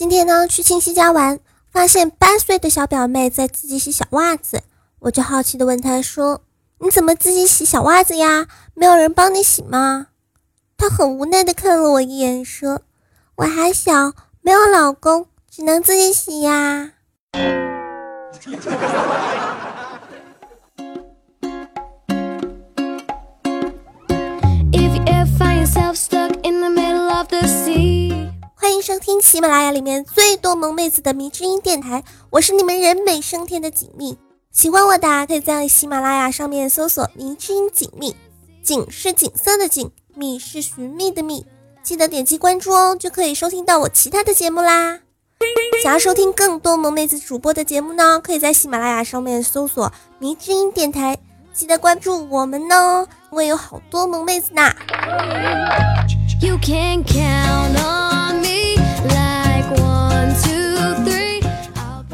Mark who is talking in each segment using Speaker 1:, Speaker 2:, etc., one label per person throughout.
Speaker 1: 今天呢，去亲戚家玩，发现八岁的小表妹在自己洗小袜子，我就好奇的问她说：“你怎么自己洗小袜子呀？没有人帮你洗吗？”她很无奈的看了我一眼，说：“我还小，没有老公，只能自己洗呀。”迎收听喜马拉雅里面最多萌妹子的迷之音电台，我是你们人美声甜的锦觅。喜欢我的可以在喜马拉雅上面搜索“迷之音锦觅”，锦是锦色的锦，觅是寻觅的觅，记得点击关注哦，就可以收听到我其他的节目啦。想要收听更多萌妹子主播的节目呢，可以在喜马拉雅上面搜索“迷之音电台”，记得关注我们哦，因为有好多萌妹子呢。You can count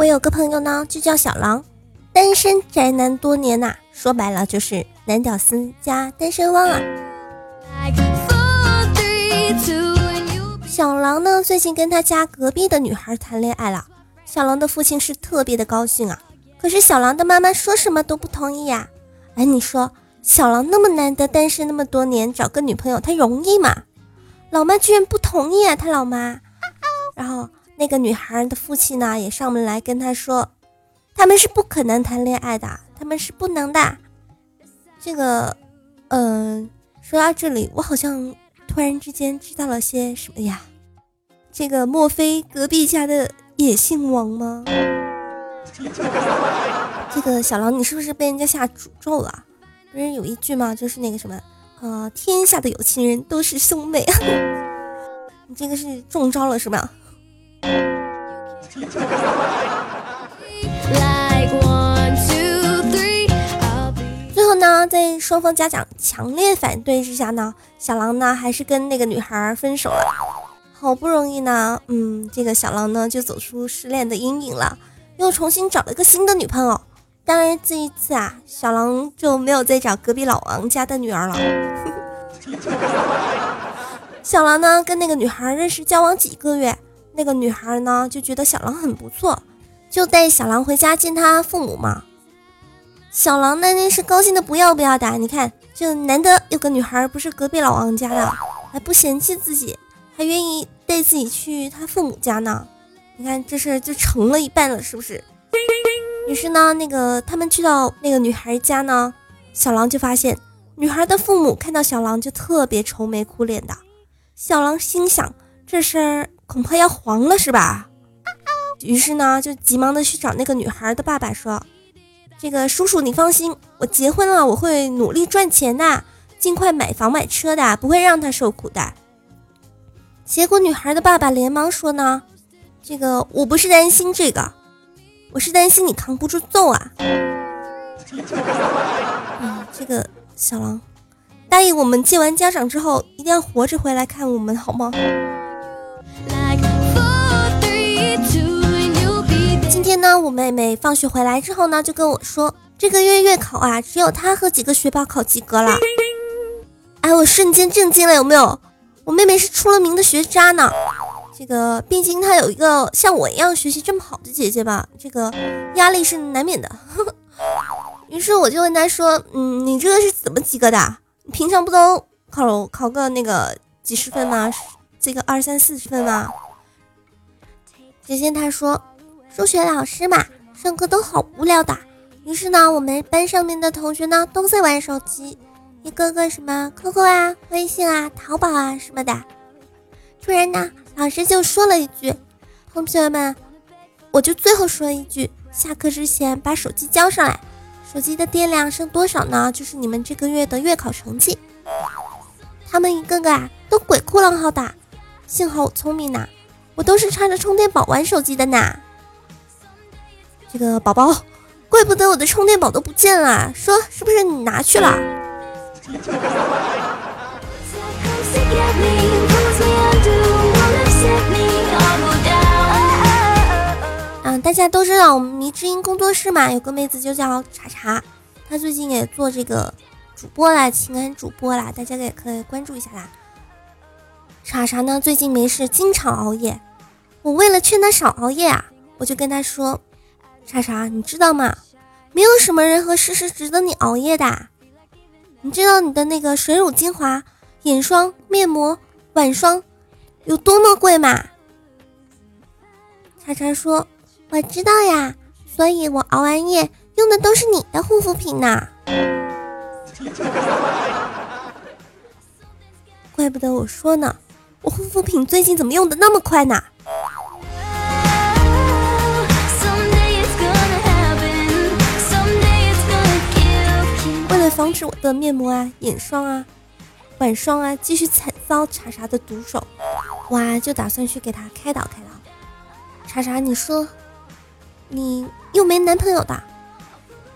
Speaker 1: 我有个朋友呢，就叫小狼，单身宅男多年呐，说白了就是男屌丝加单身汪啊。小狼呢，最近跟他家隔壁的女孩谈恋爱了，小狼的父亲是特别的高兴啊，可是小狼的妈妈说什么都不同意呀。哎，你说小狼那么难得单身那么多年，找个女朋友他容易吗？老妈居然不同意啊！他老妈，然后那个女孩的父亲呢，也上门来跟他说，他们是不可能谈恋爱的，他们是不能的。这个，嗯，说到这里，我好像突然之间知道了些什么呀？这个莫非隔壁家的也姓王吗？这个小狼，你是不是被人家下诅咒了？不是有一句吗？就是那个什么？呃！天下的有情人都是兄妹，你这个是中招了是吧？最后呢，在双方家长强烈反对之下呢，小狼呢还是跟那个女孩分手了。好不容易呢，嗯，这个小狼呢就走出失恋的阴影了，又重新找了个新的女朋友。当然，这一次啊，小狼就没有再找隔壁老王家的女儿了。小狼呢，跟那个女孩认识交往几个月，那个女孩呢就觉得小狼很不错，就带小狼回家见他父母嘛。小狼那那是高兴的不要不要的，你看，就难得有个女孩不是隔壁老王家的，还不嫌弃自己，还愿意带自己去他父母家呢。你看这事就成了一半了，是不是？于是呢，那个他们去到那个女孩家呢，小狼就发现女孩的父母看到小狼就特别愁眉苦脸的。小狼心想，这事儿恐怕要黄了，是吧？于是呢，就急忙的去找那个女孩的爸爸说：“这个叔叔，你放心，我结婚了，我会努力赚钱的，尽快买房买车的，不会让他受苦的。”结果女孩的爸爸连忙说呢：“这个我不是担心这个。”我是担心你扛不住揍啊！啊，这个小狼，答应我们见完家长之后，一定要活着回来看我们，好吗？呢，我妹妹放学回来之后呢，就跟我说，这个月月考啊，只有她和几个学霸考及格了。哎，我瞬间震惊了，有没有？我妹妹是出了名的学渣呢。这个毕竟她有一个像我一样学习这么好的姐姐吧，这个压力是难免的。于是我就问她说：“嗯，你这个是怎么及格的？你平常不都考考个那个几十分吗？这个二三四十分吗？”姐姐她说：“数学老师嘛，上课都好无聊的。于是呢，我们班上面的同学呢都在玩手机，一个个什么 QQ 啊、微信啊、淘宝啊什么的。突然呢。”老师就说了一句：“同学们，我就最后说一句，下课之前把手机交上来。手机的电量剩多少呢？就是你们这个月的月考成绩。”他们一个个啊都鬼哭狼嚎的。幸好我聪明呐，我都是插着充电宝玩手机的呢。这个宝宝，怪不得我的充电宝都不见了，说是不是你拿去了？大家都知道我们迷之音工作室嘛，有个妹子就叫茶茶，她最近也做这个主播啦，情感主播啦，大家也可以关注一下啦。茶茶呢最近没事经常熬夜，我为了劝她少熬夜啊，我就跟她说：“查查，你知道吗？没有什么人和事是值得你熬夜的。你知道你的那个水乳精华、眼霜、面膜、晚霜有多么贵吗？”查查说：“我知道呀，所以我熬完夜用的都是你的护肤品呢。”怪不得我说呢，我护肤品最近怎么用的那么快呢？防止我的面膜啊、眼霜啊、晚霜啊继续惨遭查查的毒手，哇，就打算去给他开导开导。查查，你说，你又没男朋友的，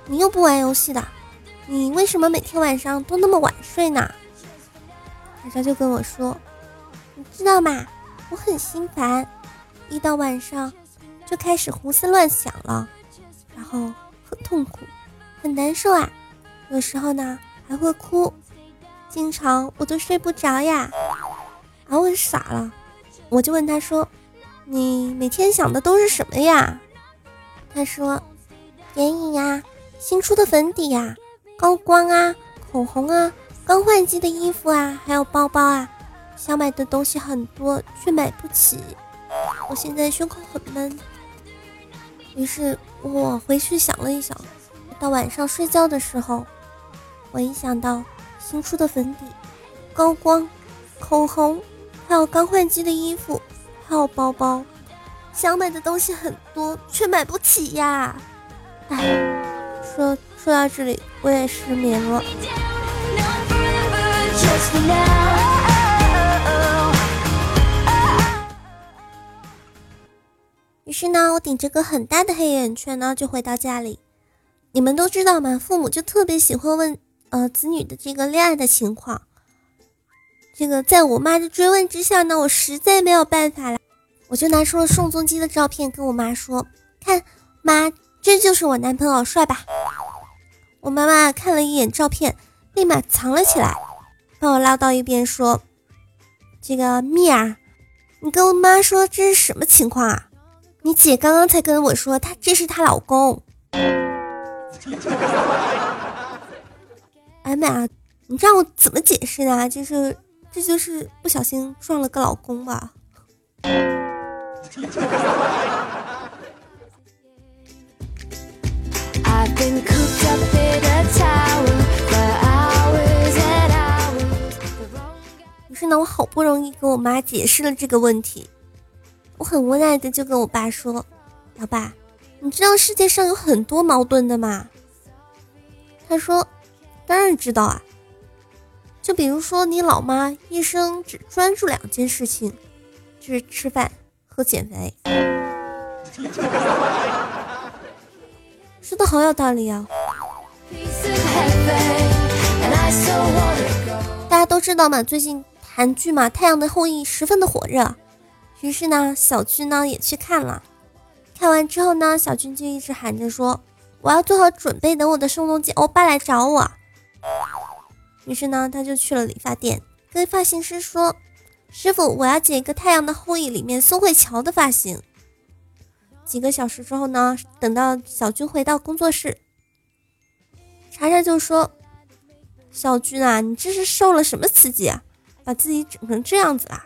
Speaker 1: 你又不玩游戏的，你为什么每天晚上都那么晚睡呢？查查就跟我说：“你知道吗？我很心烦，一到晚上就开始胡思乱想了，然后很痛苦，很难受啊。有时候呢还会哭，经常我都睡不着呀。”然后我傻了，我就问他说：“你每天想的都是什么呀？”他说：“眼影呀，新出的粉底呀，高光啊，口红啊。”刚换季的衣服啊，还有包包啊，想买的东西很多，却买不起。我现在胸口很闷，于是我回去想了一想，到晚上睡觉的时候，我一想到新出的粉底、高光、口红，还有刚换季的衣服，还有包包，想买的东西很多，却买不起呀。哎，说说到这里，我也失眠了。于是呢，我顶着个很大的黑眼圈呢，就回到家里。你们都知道吗？父母就特别喜欢问呃子女的这个恋爱的情况。这个在我妈的追问之下呢，我实在没有办法了，我就拿出了宋仲基的照片，跟我妈说：“看，妈，这就是我男朋友，帅吧？”我妈妈看了一眼照片，立马藏了起来。把我拉到一边说：“这个蜜儿，你跟我妈说这是什么情况啊？你姐刚刚才跟我说，她这是她老公。哎妈呀，你让我怎么解释呢？就是这就是不小心撞了个老公吧。”于是呢，我好不容易跟我妈解释了这个问题，我很无奈的就跟我爸说：“老爸，你知道世界上有很多矛盾的吗？”他说：“当然知道啊，就比如说你老妈一生只专注两件事情，就是吃饭和减肥。”说的好有道理啊！大家都知道嘛，最近。韩剧嘛，《太阳的后裔》十分的火热，于是呢，小军呢也去看了。看完之后呢，小军就一直喊着说：“我要做好准备，等我的宋仲基欧巴来找我。”于是呢，他就去了理发店，跟发型师说：“师傅，我要剪一个《太阳的后裔》里面宋慧乔的发型。”几个小时之后呢，等到小军回到工作室，查查就说：“小军啊，你这是受了什么刺激啊？”把自己整成这样子啊！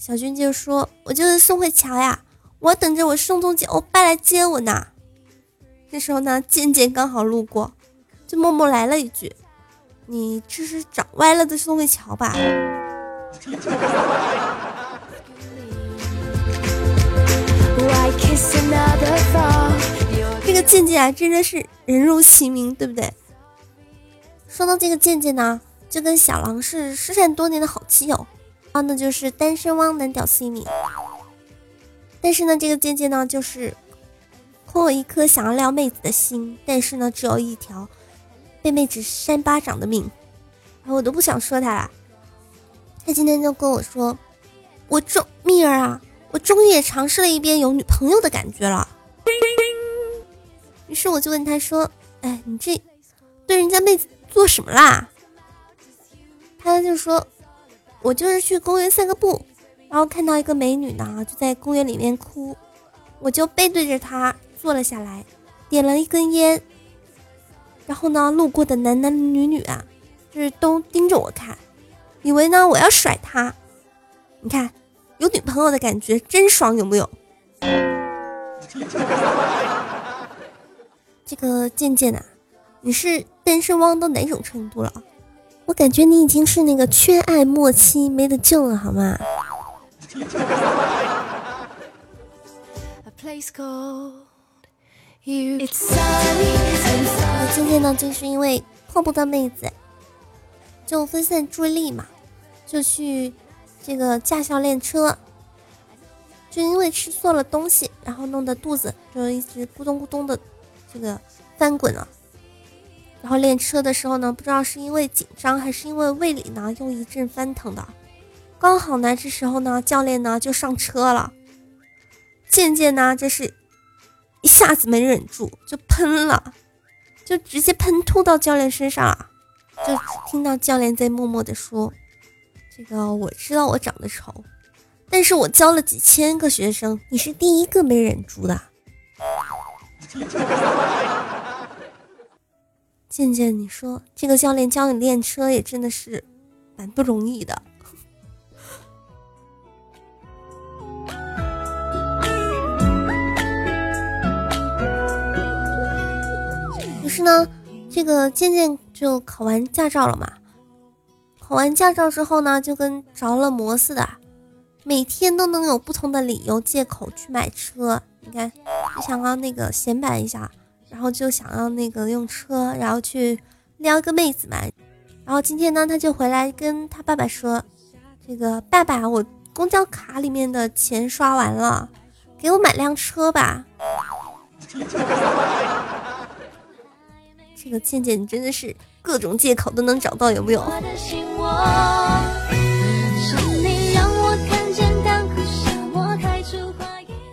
Speaker 1: 小军就说：“我就是宋慧乔呀，我等着我宋仲基欧巴来接我呢。”这时候呢，健健刚好路过，就默默来了一句：“你这是长歪了的宋慧乔吧？” 这个贱贱啊，真的是人如其名，对不对？说到这个贱贱呢。就跟小狼是失散多年的好基友，然后呢就是单身汪男屌丝一名。但是呢，这个贱贱呢就是空有一颗想要撩妹子的心，但是呢只有一条被妹子扇巴掌的命。然后我都不想说他了。他今天就跟我说：“我终蜜儿啊，我终于也尝试了一遍有女朋友的感觉了。”于是我就问他说：“哎，你这对人家妹子做什么啦？”他就说：“我就是去公园散个步，然后看到一个美女呢，就在公园里面哭，我就背对着她坐了下来，点了一根烟。然后呢，路过的男男女女啊，就是都盯着我看，以为呢我要甩他。你看，有女朋友的感觉真爽，有木有？这个渐渐啊，你是单身汪到哪种程度了？我感觉你已经是那个缺爱末期，没得救了，好吗？今天呢，就是因为碰不到妹子，就分散注意力嘛，就去这个驾校练车。就因为吃错了东西，然后弄得肚子就一直咕咚咕咚的这个翻滚了。然后练车的时候呢，不知道是因为紧张还是因为胃里呢又一阵翻腾的。刚好呢，这时候呢，教练呢就上车了。渐渐呢，这是一下子没忍住，就喷了，就直接喷吐到教练身上。就听到教练在默默的说：“这个我知道我长得丑，但是我教了几千个学生，你是第一个没忍住的。”渐渐，你说这个教练教你练车也真的是蛮不容易的。是呢，这个渐渐就考完驾照了嘛。考完驾照之后呢，就跟着了魔似的，每天都能有不同的理由借口去买车。你看，就想要那个显摆一下，然后就想要那个用车，然后去撩一个妹子嘛。然后今天呢，他就回来跟他爸爸说：“这个爸爸，我公交卡里面的钱刷完了，给我买辆车吧。”这个倩倩，你真的是各种借口都能找到，有没有？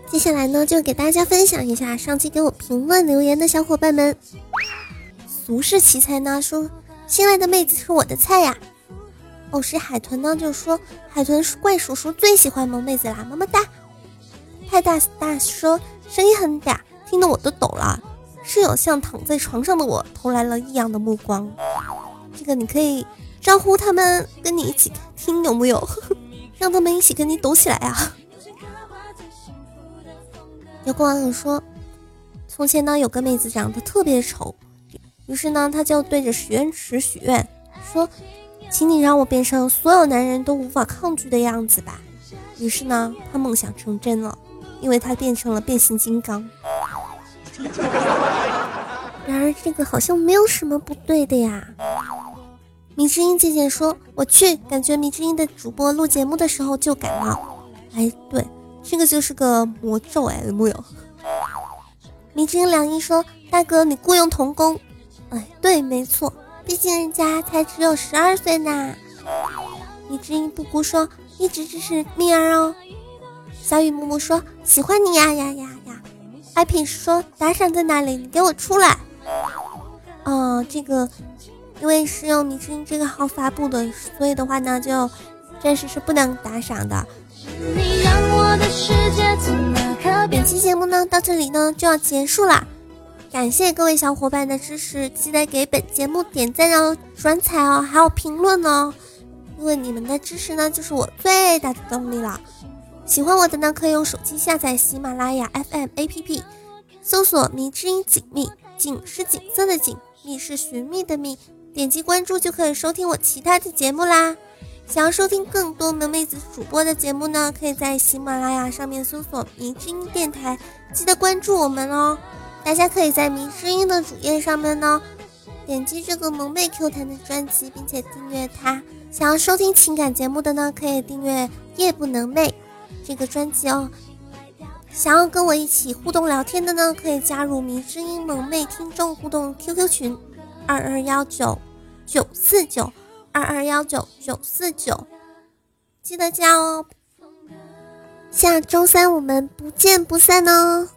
Speaker 1: 接下来呢，就给大家分享一下上期给我评论留言的小伙伴们。俗世奇才呢说：“新来的妹子是我的菜呀。”哦，是海豚呢，就说：“海豚怪叔叔最喜欢萌妹子啦，么么哒。”派大大说：“声音很嗲，听得我都抖了。”室友像躺在床上的我投来了异样的目光，这个你可以招呼他们跟你一起听，有木有？让他们一起跟你抖起来啊！有个网友说，从前呢有个妹子长得特别丑，于是呢他就对着许愿池许愿，说，请你让我变成所有男人都无法抗拒的样子吧。于是呢他梦想成真了，因为他变成了变形金刚。然而这个好像没有什么不对的呀。米之音姐姐说：“我去，感觉米之音的主播录节目的时候就感冒。”哎，对，这个就是个魔咒哎，木有？米之音两一说：“大哥，你雇佣童工？”哎，对，没错，毕竟人家才只有十二岁呢。米之音布谷说：“一直支持蜜儿哦。”小雨木木说：“喜欢你呀呀呀呀。”艾品说：“打赏在哪里？你给我出来！”哦，这个因为是用米之音这个号发布的，所以的话呢，就暂时是不能打赏的。本期节目呢，到这里呢就要结束了，感谢各位小伙伴的支持，记得给本节目点赞哦、转采哦，还有评论哦，因为你们的支持呢，就是我最大的动力了。喜欢我的呢，可以用手机下载喜马拉雅 FM APP，搜索“迷之音锦觅”，锦是锦色的锦，觅是寻觅的觅，点击关注就可以收听我其他的节目啦。想要收听更多萌妹子主播的节目呢，可以在喜马拉雅上面搜索“迷之音电台”，记得关注我们哦。大家可以在迷之音的主页上面呢，点击这个萌妹 Q 弹的专辑，并且订阅它。想要收听情感节目的呢，可以订阅夜不能寐。这个专辑哦，想要跟我一起互动聊天的呢，可以加入迷之音萌妹听众互动 QQ 群二二幺九九四九二二幺九九四九，记得加哦。下周三我们不见不散哦。